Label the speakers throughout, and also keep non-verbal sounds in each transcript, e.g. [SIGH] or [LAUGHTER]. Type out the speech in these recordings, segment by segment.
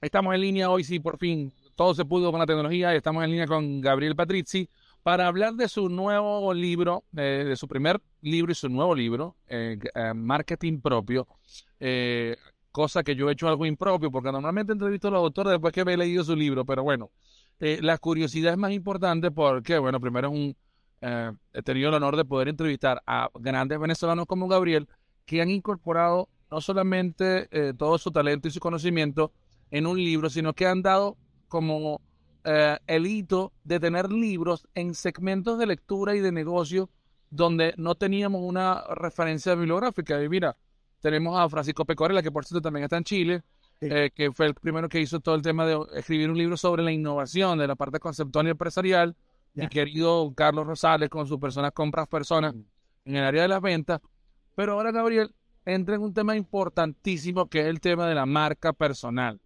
Speaker 1: Estamos en línea hoy, sí, por fin, todo se pudo con la tecnología. Estamos en línea con Gabriel Patrizzi para hablar de su nuevo libro, eh, de su primer libro y su nuevo libro, eh, eh, Marketing Propio. cosa que yo he hecho algo impropio, porque normalmente entrevisto a los autores después que he leído su libro, pero bueno, la curiosidad es más importante porque, bueno, primero es un, he tenido el honor de poder entrevistar a grandes venezolanos como Gabriel, que han incorporado no solamente todo su talento y su conocimiento, en un libro, sino que han dado como eh, el hito de tener libros en segmentos de lectura y de negocio donde no teníamos una referencia bibliográfica. Y mira, tenemos a Francisco Pecorella, que por cierto también está en Chile, eh, que fue el primero que hizo todo el tema de escribir un libro sobre la innovación de la parte conceptual y empresarial. Mi querido Carlos Rosales con su persona compras personas en el área de las ventas. Pero ahora, Gabriel, entra en un tema importantísimo que es el tema de la marca personal.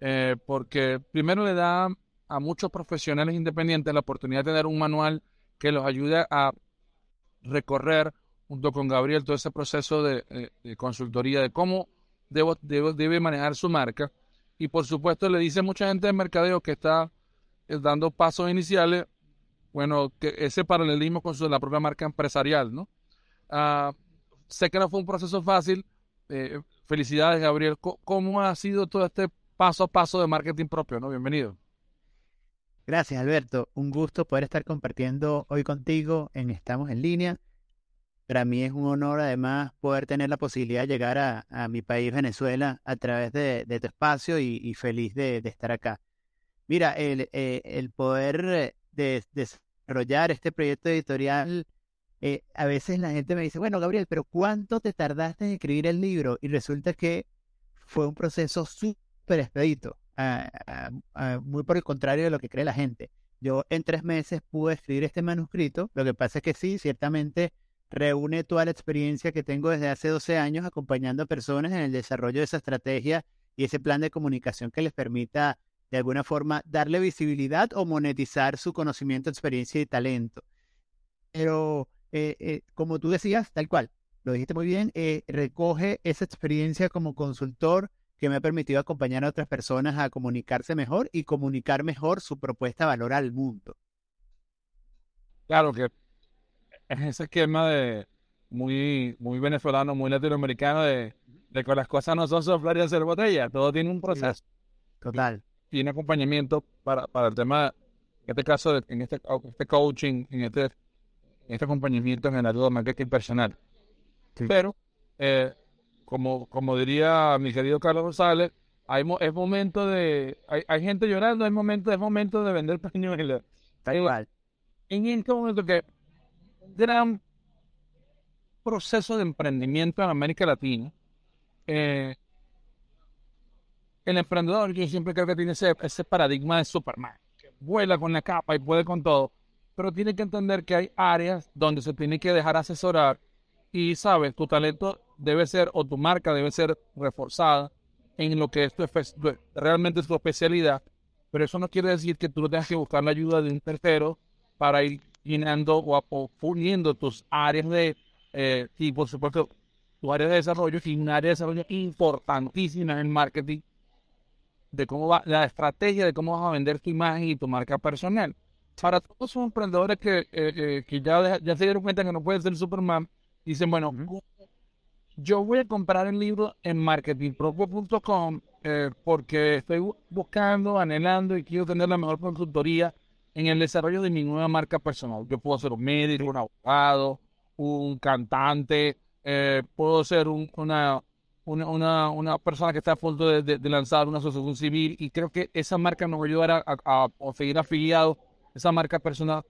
Speaker 1: Eh, porque primero le da a muchos profesionales independientes la oportunidad de tener un manual que los ayude a recorrer junto con Gabriel todo ese proceso de, eh, consultoría de cómo debo, debe manejar su marca. Y por supuesto le dice mucha gente de mercadeo que está eh, dando pasos iniciales, bueno, que ese paralelismo con su, la propia marca empresarial, ¿no? Ah, sé que no fue un proceso fácil. felicidades, Gabriel. ¿Cómo ha sido todo este paso a paso de marketing propio, ¿no? Bienvenido.
Speaker 2: Gracias, Alberto. Un gusto poder estar compartiendo hoy contigo en Estamos en línea. Para mí es un honor, además, poder tener la posibilidad de llegar a, mi país, Venezuela, a través de, tu espacio y, feliz de, estar acá. Mira, el, eh, poder eh, desarrollar este proyecto editorial, eh, a veces la gente me dice, bueno, Gabriel, pero ¿cuánto te tardaste en escribir el libro? Y resulta que fue un proceso súper expedito, muy por el contrario de lo que cree la gente. Yo en tres meses pude escribir este manuscrito, lo que pasa es que sí, ciertamente reúne toda la experiencia que tengo desde hace 12 años acompañando a personas en el desarrollo de esa estrategia y ese plan de comunicación que les permita de alguna forma darle visibilidad o monetizar su conocimiento, experiencia y talento. Pero eh, eh, como tú decías, tal cual, lo dijiste muy bien, eh, recoge esa experiencia como consultor que me ha permitido acompañar a otras personas a comunicarse mejor y comunicar mejor su propuesta de valor al mundo.
Speaker 1: Claro que es ese esquema de muy, muy venezolano, muy latinoamericano de, de que las cosas no son soplar y hacer botella, todo tiene un proceso.
Speaker 2: Total.
Speaker 1: Tiene acompañamiento para, para el tema, en este caso, en este, este coaching, en este, en este acompañamiento en el ayuda marketing personal. Pero eh, como, como diría mi querido Carlos González, hay, es momento de, hay, hay, gente llorando, hay momento, es momento de vender [LAUGHS] pañuelos.
Speaker 2: Está igual.
Speaker 1: En este momento que gran proceso de emprendimiento en América Latina, eh, el emprendedor, yo siempre creo que tiene ese, ese paradigma de Superman, que vuela con la capa y puede con todo, pero tiene que entender que hay áreas donde se tiene que dejar asesorar y, sabes, tu talento debe ser, o tu marca debe ser reforzada en lo que es tu, realmente es tu especialidad, pero eso no quiere decir que tú no tengas que buscar la ayuda de un tercero para ir llenando o, o tus áreas de, eh, y por supuesto, tu área de desarrollo, y un área de desarrollo importantísima en marketing, de cómo va, la estrategia de cómo vas a vender tu imagen y tu marca personal. Para todos esos emprendedores que, eh, eh, que ya, ya se dieron cuenta que no pueden ser Superman, dicen, bueno, yo voy a comprar el libro en marketingpropio.com eh, porque estoy buscando, anhelando y quiero tener la mejor consultoría en el desarrollo de mi nueva marca personal. Yo puedo ser un médico, un abogado, un cantante, eh, puedo ser una, una, una, persona que está a punto de, lanzar una asociación civil y creo que esa marca me va a ayudar a, a conseguir afiliados, esa marca personal.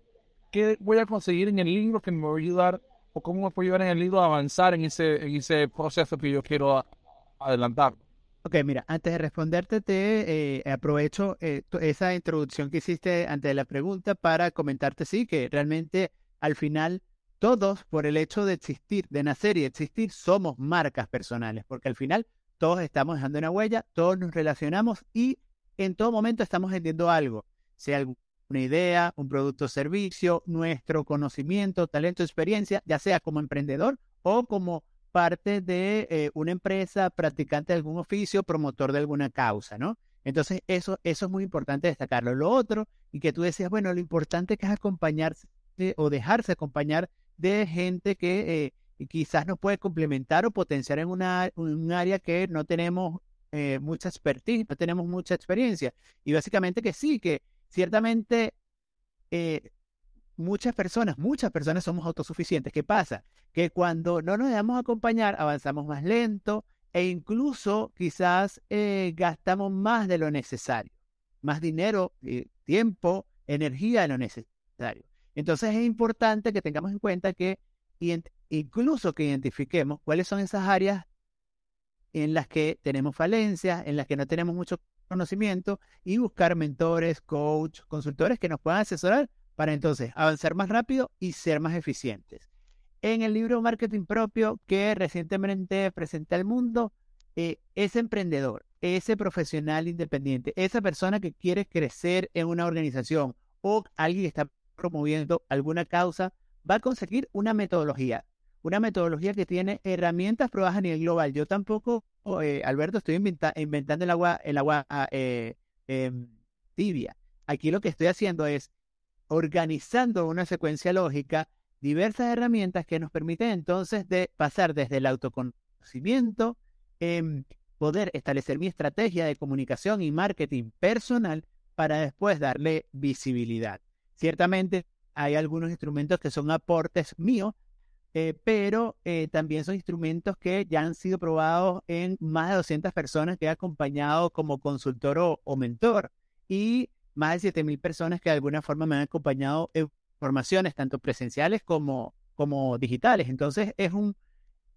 Speaker 1: ¿Qué voy a conseguir en el libro que me va a ayudar cómo me en el libro a avanzar en ese, en ese proceso que yo quiero adelantar.
Speaker 2: Ok, mira, antes de responderte, te eh, aprovecho eh, esa introducción que hiciste antes de la pregunta para comentarte, sí, que realmente al final todos, por el hecho de existir, de nacer y existir, somos marcas personales, porque al final todos estamos dejando una huella, todos nos relacionamos y en todo momento estamos vendiendo algo, sea algún una idea, un producto o servicio, nuestro conocimiento, talento, experiencia, ya sea como emprendedor o como parte de eh, una empresa, practicante de algún oficio, promotor de alguna causa, ¿no? Entonces, eso, eso es muy importante destacarlo. Lo otro, y que tú decías, bueno, lo importante que es acompañarse o dejarse acompañar de gente que eh, quizás nos puede complementar o potenciar en una, un área que no tenemos eh, mucha expertise, no tenemos mucha experiencia. Y básicamente que sí, que ciertamente eh, muchas personas, muchas personas somos autosuficientes. ¿Qué pasa? Que cuando no nos dejamos acompañar, avanzamos más lento e incluso quizás eh, gastamos más de lo necesario, más dinero, tiempo, energía de lo necesario. Entonces es importante que tengamos en cuenta que incluso que identifiquemos cuáles son esas áreas en las que tenemos falencias, en las que no tenemos mucho conocimiento y buscar mentores, coach, consultores que nos puedan asesorar para entonces avanzar más rápido y ser más eficientes. En el libro Marketing Propio que recientemente presenté al mundo, eh, ese emprendedor, ese profesional independiente, esa persona que quiere crecer en una organización o alguien que está promoviendo alguna causa, va a conseguir una metodología una metodología que tiene herramientas probadas a nivel global. Yo tampoco, eh, Alberto, estoy inventando el agua, el agua ah, eh, em, tibia. Aquí lo que estoy haciendo es organizando una secuencia lógica, diversas herramientas que nos permiten entonces de pasar desde el autoconocimiento, em, poder establecer mi estrategia de comunicación y marketing personal para después darle visibilidad. Ciertamente hay algunos instrumentos que son aportes míos, eh, pero eh, también son instrumentos que ya han sido probados en más de 200 personas que he acompañado como consultor o, mentor y más de 7.000 personas que de alguna forma me han acompañado en formaciones tanto presenciales como, como digitales. Entonces es un,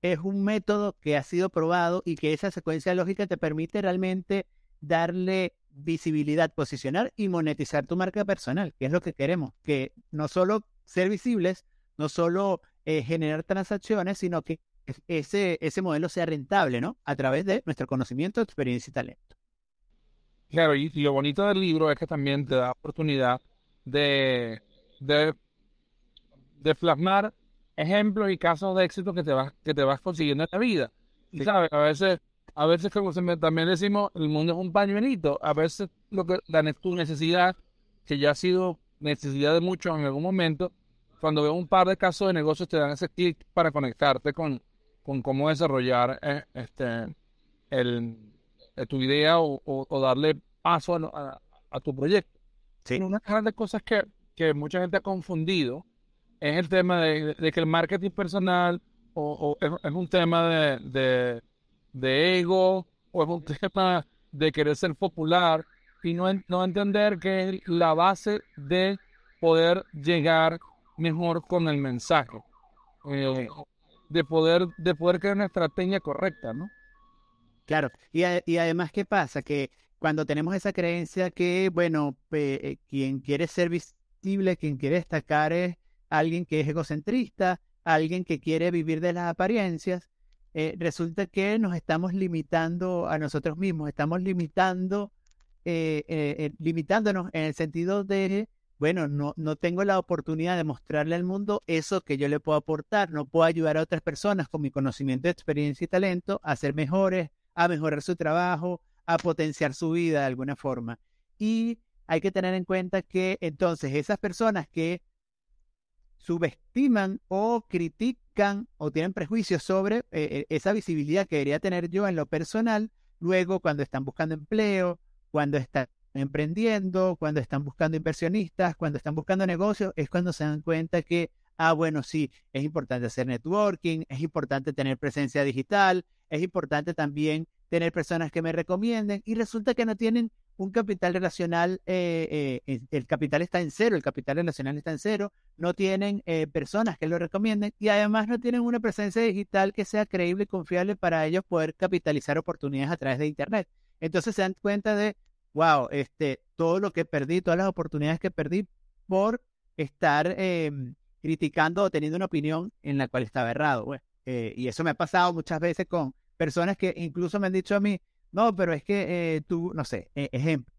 Speaker 2: es un método que ha sido probado y que esa secuencia lógica te permite realmente darle visibilidad, posicionar y monetizar tu marca personal, que es lo que queremos, que no solo ser visibles, no solo eh, generar transacciones, sino que ese, ese modelo sea rentable, ¿no? A través de nuestro conocimiento, experiencia y talento.
Speaker 1: Claro, y, lo bonito del libro es que también te da oportunidad de, de, de plasmar ejemplos y casos de éxito que te vas, que te vas consiguiendo en la vida. Y sabes, a veces, a veces como también decimos, el mundo es un pañuelito, a veces lo que la tu necesidad, que ya ha sido necesidad de muchos en algún momento, cuando veo un par de casos de negocios te dan ese clic para conectarte con, con cómo desarrollar eh, este, el, eh, tu idea o, darle paso a, tu proyecto. Sí. Una de las grandes cosas que, que, mucha gente ha confundido es el tema de, que el marketing personal o, es, un tema de, de, ego o es un [LAUGHS] tema de querer ser popular y no, no entender que es la base de poder llegar mejor con el mensaje, eh, de, poder, de poder crear una estrategia correcta, ¿no?
Speaker 2: Claro, y, y además, ¿qué pasa? Que cuando tenemos esa creencia que, bueno, eh, quien quiere ser visible, quien quiere destacar es alguien que es egocentrista, alguien que quiere vivir de las apariencias, eh, resulta que nos estamos limitando a nosotros mismos, estamos limitando, limitándonos en el sentido de bueno, no, no tengo la oportunidad de mostrarle al mundo eso que yo le puedo aportar, no puedo ayudar a otras personas con mi conocimiento, experiencia y talento a ser mejores, a mejorar su trabajo, a potenciar su vida de alguna forma. Y hay que tener en cuenta que entonces esas personas que subestiman o critican o tienen prejuicios sobre eh, esa visibilidad que debería tener yo en lo personal, luego cuando están buscando empleo, cuando están emprendiendo, cuando están buscando inversionistas, cuando están buscando negocios, es cuando se dan cuenta que, ah, bueno, sí, es importante hacer networking, es importante tener presencia digital, es importante también tener personas que me recomienden y resulta que no tienen un capital relacional, eh, eh, el capital está en cero, el capital relacional está en cero, no tienen eh, personas que lo recomienden y además no tienen una presencia digital que sea creíble y confiable para ellos poder capitalizar oportunidades a través de Internet. Entonces se dan cuenta de, wow, este, todo lo que perdí, todas las oportunidades que perdí por estar em, criticando o teniendo una opinión en la cual estaba errado. Eh, y eso me ha pasado muchas veces con personas que incluso me han dicho a mí, no, pero es que eh, tú, no sé, e, ejemplo,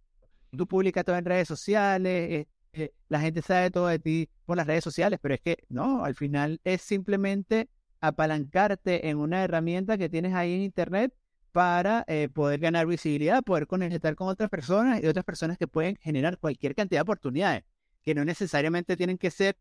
Speaker 2: tú publicas todo en redes sociales, eh, la gente sabe todo de ti por las redes sociales, pero es que no, al final es simplemente apalancarte en una herramienta que tienes ahí en Internet para eh, poder ganar visibilidad, poder conectar con otras personas y otras personas que pueden generar cualquier cantidad de oportunidades, que no necesariamente tienen que ser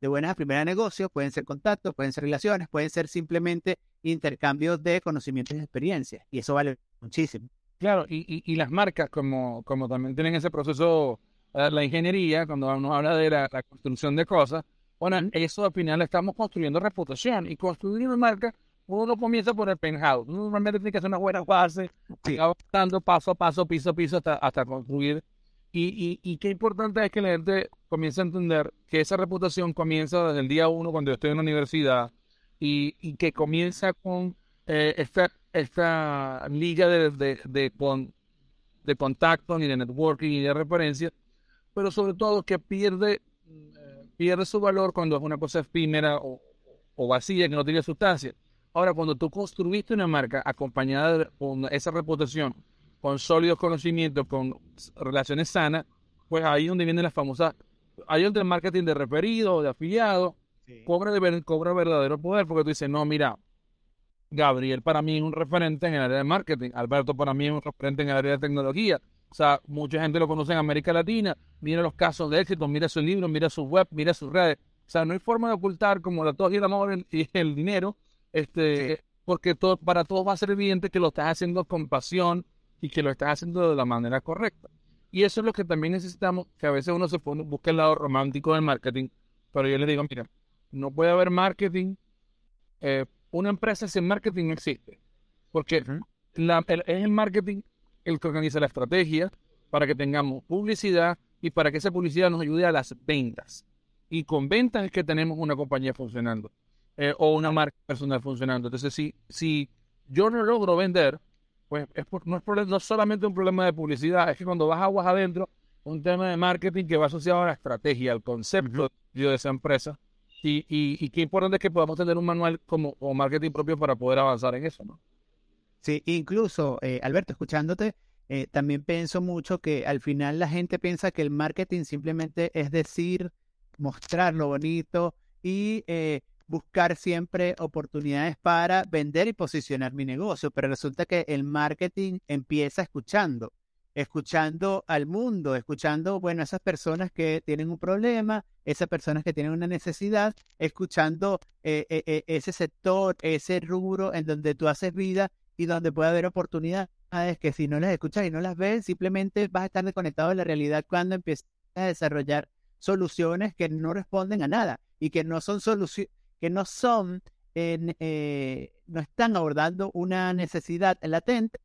Speaker 2: de buenas a primeras negocios, pueden ser contactos, pueden ser relaciones, pueden ser simplemente intercambios de conocimientos y experiencias. Y eso vale muchísimo.
Speaker 1: Claro, y, y, las marcas, como, como también tienen ese proceso, eh, la ingeniería, cuando uno habla de la, construcción de cosas, bueno, eso al final estamos construyendo reputación y construir una marca, uno comienza por el penthouse. Uno normalmente tiene que hacer una buena base, sí. dando paso a paso, piso a piso, hasta, hasta construir. Y, y, y qué importante es que la gente comience a entender que esa reputación comienza desde el día uno cuando yo estoy en la universidad y, y que comienza con eh, esta, esta liga de, de, de, con, de contacto y de networking y de referencia, pero sobre todo que pierde, eh, pierde su valor cuando es una cosa efímera o, o vacía, que no tiene sustancia. Ahora, cuando tú construiste una marca acompañada con esa reputación, con sólidos conocimientos, con relaciones sanas, pues ahí donde viene la famosa, ahí donde el marketing de referido, de afiliado, cobra, de, cobra verdadero poder, porque tú dices, no, mira, Gabriel para mí es un referente en el área de marketing, Alberto para mí es un referente en el área de tecnología. O sea, mucha gente lo conoce en América Latina, mira los casos de éxito, mira sus libros, mira su web, mira sus redes. O sea, no hay forma de ocultar como la tos y el amor y el dinero, este, porque todo, para todos va a ser evidente que lo estás haciendo con pasión y que lo estás haciendo de la manera correcta. Y eso es lo que también necesitamos, que a veces uno se pone, busca el lado romántico del marketing, pero yo le digo, mira, no puede haber marketing eh, una empresa sin marketing no existe. Porque la, es el marketing el que organiza la estrategia para que tengamos publicidad y para que esa publicidad nos ayude a las ventas. Y con ventas es que tenemos una compañía funcionando eh, o una marca personal funcionando. Entonces, si, si yo no logro vender, pues es no, es no solamente un problema de publicidad, es que cuando vas aguas adentro, un tema de marketing que va asociado a la estrategia, al concepto de esa empresa, y, y, qué importante es que podamos tener un manual como, marketing propio para poder avanzar en eso, ¿no?
Speaker 2: Sí, incluso, eh, Alberto, escuchándote, eh, también pienso mucho que al final la gente piensa que el marketing simplemente es decir, mostrar lo bonito y eh, buscar siempre oportunidades para vender y posicionar mi negocio, pero resulta que el marketing empieza escuchando escuchando al mundo, escuchando, bueno, esas personas que tienen un problema, esas personas que tienen una necesidad, escuchando eh, eh, eh, ese sector, ese rubro en donde tú haces vida y donde puede haber oportunidades que si no las escuchas y no las ves, simplemente vas a estar desconectado de la realidad cuando empiezas a desarrollar soluciones que no responden a nada y que no son soluciones, que no son, no están abordando una necesidad latente,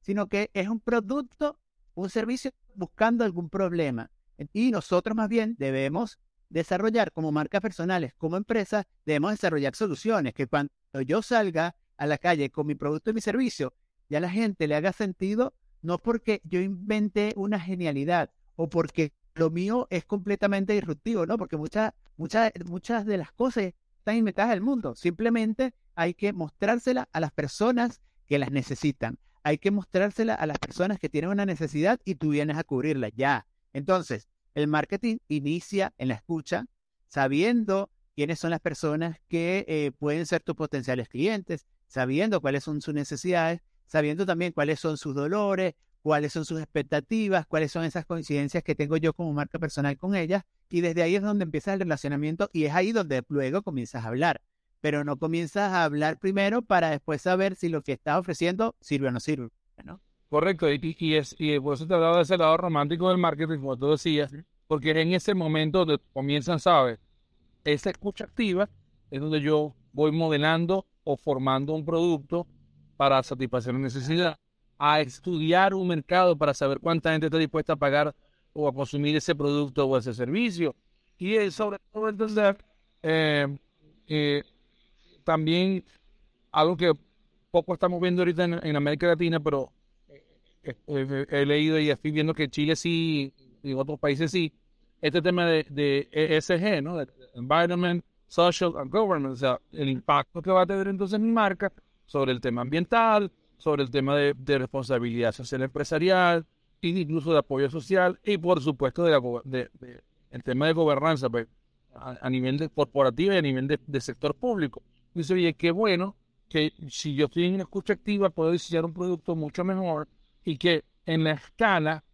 Speaker 2: sino que es un producto un servicio buscando algún problema. Y nosotros más bien debemos desarrollar como marcas personales, como empresas, debemos desarrollar soluciones que cuando yo salga a la calle con mi producto y mi servicio, ya la gente le haga sentido, no porque yo inventé una genialidad o porque lo mío es completamente disruptivo, ¿no? Porque muchas, muchas, muchas de las cosas están inventadas del mundo. Simplemente hay que mostrárselas a las personas que las necesitan hay que mostrársela a las personas que tienen una necesidad y tú vienes a cubrirla ya. Entonces, el marketing inicia en la escucha, sabiendo quiénes son las personas que eh, pueden ser tus potenciales clientes, sabiendo cuáles son sus necesidades, sabiendo también cuáles son sus dolores, cuáles son sus expectativas, cuáles son esas coincidencias que tengo yo como marca personal con ellas, y desde ahí es donde empieza el relacionamiento y es ahí donde luego comienzas a hablar pero no comienzas a hablar primero para después saber si lo que estás ofreciendo sirve o no sirve, ¿no?
Speaker 1: Correcto, y, y, es, y por eso te hablaba de ese lado romántico del marketing, como tú decías, porque en ese momento donde comienzan, ¿sabes? Esa escucha activa es donde yo voy modelando o formando un producto para satisfacer una necesidad, a estudiar un mercado para saber cuánta gente está dispuesta a pagar o a consumir ese producto o ese servicio. Y es sobre todo entender eh, eh, también algo que poco estamos viendo ahorita en, América Latina, pero eh, eh, he, leído y estoy viendo que Chile sí y otros países sí, este tema de, ESG, ¿no? Environment, Social and Government, o sea, el impacto que va a tener entonces mi marca sobre el tema ambiental, sobre el tema de, responsabilidad social empresarial, e incluso de apoyo social y por supuesto de, la, el tema de gobernanza pues, a, nivel de corporativo y a nivel de sector público. Dice, oye, qué bueno que si yo estoy en escucha activa puedo diseñar un producto mucho mejor y que en la escala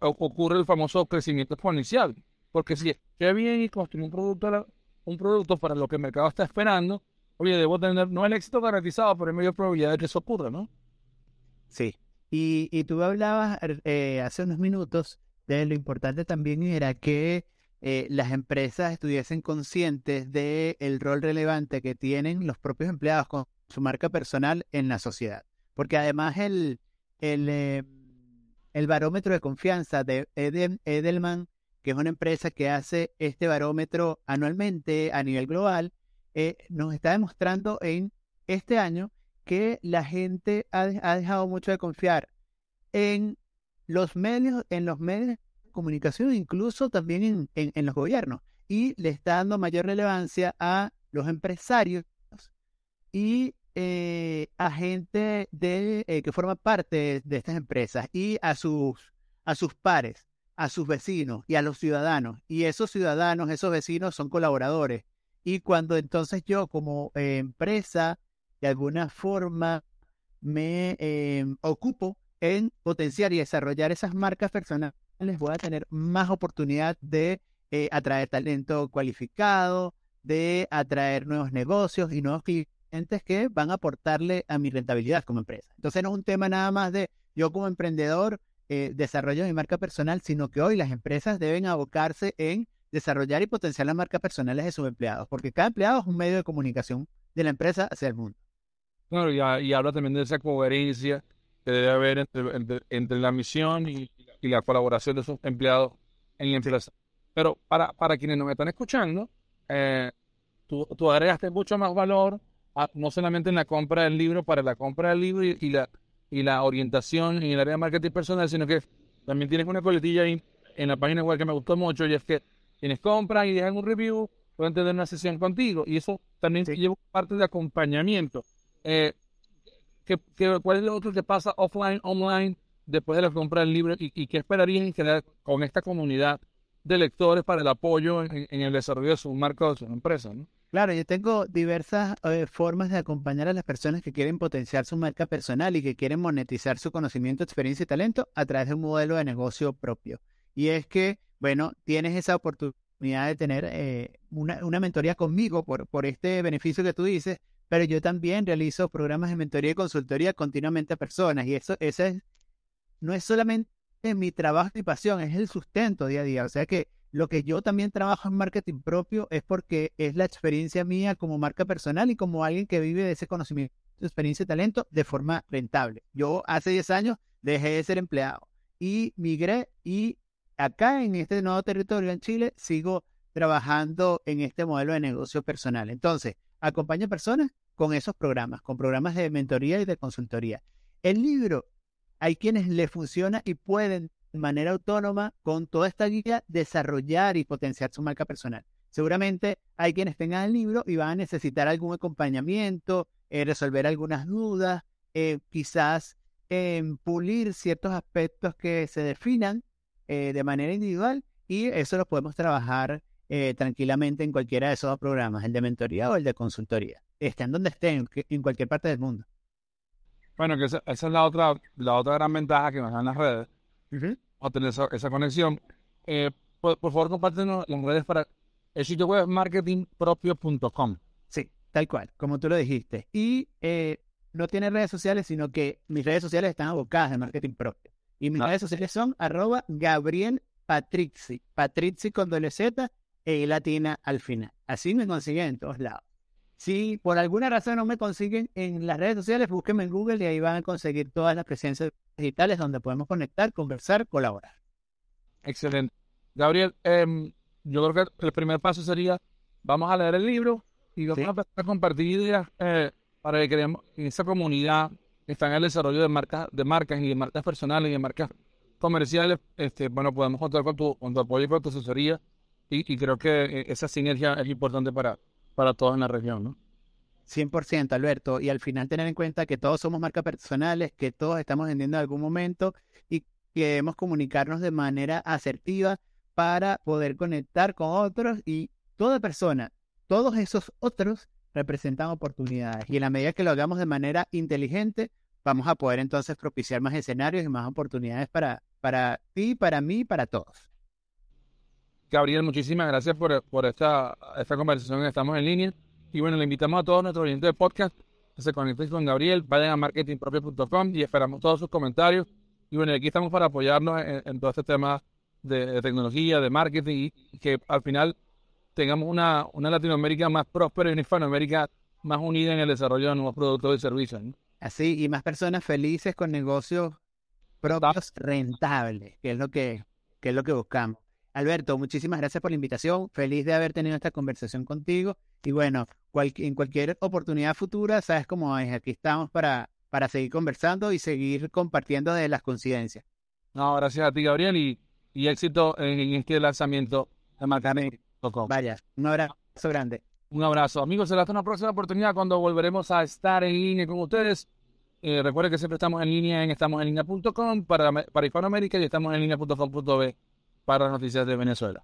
Speaker 1: ocurre el famoso crecimiento exponencial. Porque si estoy bien y construyo un producto, un producto para lo que el mercado está esperando, oye, debo tener no el éxito garantizado, pero hay mayor probabilidad de que eso ocurra, ¿no?
Speaker 2: Sí. Y, y tú hablabas eh, hace unos minutos de lo importante también era que eh, las empresas estuviesen conscientes del el rol relevante que tienen los propios empleados con su marca personal en la sociedad. Porque además el, el, eh, el barómetro de confianza de Edelman, que es una empresa que hace este barómetro anualmente a nivel global, eh, nos está demostrando en este año que la gente ha, ha dejado mucho de confiar en los medios, en los medios comunicación, incluso también en, los gobiernos, y le está dando mayor relevancia a los empresarios y eh, a gente de, eh, que forma parte de estas empresas y a sus, a sus pares, a sus vecinos y a los ciudadanos. Y esos ciudadanos, esos vecinos son colaboradores. Y cuando entonces yo como eh, empresa, de alguna forma, me ocupo en potenciar y desarrollar esas marcas personales, les voy a tener más oportunidad de eh, atraer talento cualificado, de atraer nuevos negocios y nuevos clientes que van a aportarle a mi rentabilidad como empresa. Entonces no es un tema nada más de yo como emprendedor eh, desarrollo mi marca personal, sino que hoy las empresas deben abocarse en desarrollar y potenciar las marcas personales de sus empleados, porque cada empleado es un medio de comunicación de la empresa hacia el mundo.
Speaker 1: Claro, y, habla también de esa coherencia que debe haber entre, entre la misión y, y la colaboración de sus empleados en la empresa. Pero para, para quienes nos están escuchando, eh, tú, tú, agregaste mucho más valor, no solamente en la compra del libro, para la compra del libro y, la, y la orientación en el área de marketing personal, sino que también tienes una coletilla ahí en la página web que me gustó mucho y es que quienes compran y dejan un review pueden tener una sesión contigo y eso también lleva parte de acompañamiento. Eh, ¿qué, cuál es lo otro que pasa offline, online? después de la compra del libro y, qué esperarías en general con esta comunidad de lectores para el apoyo en, el desarrollo de su marca o de su empresa. ¿no?
Speaker 2: Claro, yo tengo diversas eh, formas de acompañar a las personas que quieren potenciar su marca personal y que quieren monetizar su conocimiento, experiencia y talento a través de un modelo de negocio propio. Y es que, bueno, tienes esa oportunidad de tener eh, una, una, mentoría conmigo por, por este beneficio que tú dices, pero yo también realizo programas de mentoría y consultoría continuamente a personas y eso, es no es solamente mi trabajo y pasión, es el sustento día a día. O sea que lo que yo también trabajo en marketing propio es porque es la experiencia mía como marca personal y como alguien que vive de ese conocimiento, experiencia y talento de forma rentable. Yo hace 10 años dejé de ser empleado y migré y acá en este nuevo territorio en Chile sigo trabajando en este modelo de negocio personal. Entonces, acompaño a personas con esos programas, con programas de mentoría y de consultoría. El libro hay quienes le funciona y pueden de manera autónoma con toda esta guía desarrollar y potenciar su marca personal. Seguramente hay quienes tengan el libro y van a necesitar algún acompañamiento, eh, resolver algunas dudas, eh, quizás em, pulir ciertos aspectos que se definan eh, de manera individual y eso lo podemos trabajar tranquilamente en cualquiera de esos dos programas, el de mentoría o el de consultoría, estén donde estén, en cualquier parte del mundo.
Speaker 1: Bueno, que esa, es la otra, la otra gran ventaja que nos dan las redes. O tener esa, conexión. Eh, por, favor, compártenos las redes para el sitio web marketingpropio.com.
Speaker 2: Sí, tal cual, como tú lo dijiste. Y eh, no tiene redes sociales, sino que mis redes sociales están abocadas de marketing propio. Y mis ah. redes sociales son arroba Gabriel Patrizzi. Patrizzi con doble Z e latina al final. Así me consiguen en todos lados. Si por alguna razón no me consiguen en las redes sociales, búsquenme en Google y ahí van a conseguir todas las presencias digitales donde podemos conectar, conversar, colaborar.
Speaker 1: Excelente. Gabriel, em, yo creo que el primer paso sería, vamos a leer el libro y vamos a empezar a compartir ideas eh, para que creemos en esa comunidad está en el desarrollo de marcas, de marcas y de marcas personales y de marcas comerciales. Este, bueno, podemos contar con tu, con tu apoyo y con tu asesoría y, y creo que eh, esa sinergia es importante para, para todos en la región, ¿no?
Speaker 2: 100%, Alberto. Y al final tener en cuenta que todos somos marcas personales, que todos estamos vendiendo en algún momento y que debemos comunicarnos de manera asertiva para poder conectar con otros y toda persona, todos esos otros representan oportunidades. Y en la medida que lo hagamos de manera inteligente, vamos a poder entonces propiciar más escenarios y más oportunidades para, para ti, para mí, para todos.
Speaker 1: Gabriel, muchísimas gracias por, por esta, esta conversación. Estamos en línea. Y bueno, le invitamos a todos nuestros oyentes de podcast que se conecten con Gabriel, vayan a marketingpropio.com y esperamos todos sus comentarios. Y bueno, aquí estamos para apoyarnos en, todo este tema de, tecnología, de marketing y que al final tengamos una, una Latinoamérica más próspera y una Hispanoamérica más unida en el desarrollo de nuevos productos y servicios.
Speaker 2: Así, y más personas felices con negocios propios rentables, que es lo que, que es lo que buscamos. Alberto, muchísimas gracias por la invitación. Feliz de haber tenido esta conversación contigo. Y bueno, en cualquier oportunidad futura, sabes cómo es. Aquí estamos para, para seguir conversando y seguir compartiendo de las coincidencias.
Speaker 1: No, gracias a ti, Gabriel, y, y éxito en, este lanzamiento de
Speaker 2: Marcarme.com. Vaya, un abrazo grande.
Speaker 1: Un abrazo. Amigos, hasta una próxima oportunidad cuando volveremos a estar en línea con ustedes. Eh, recuerden que siempre estamos en línea en estamosenlinea.com para, para Hispanoamérica y estamos en línea.com.b para las noticias de Venezuela.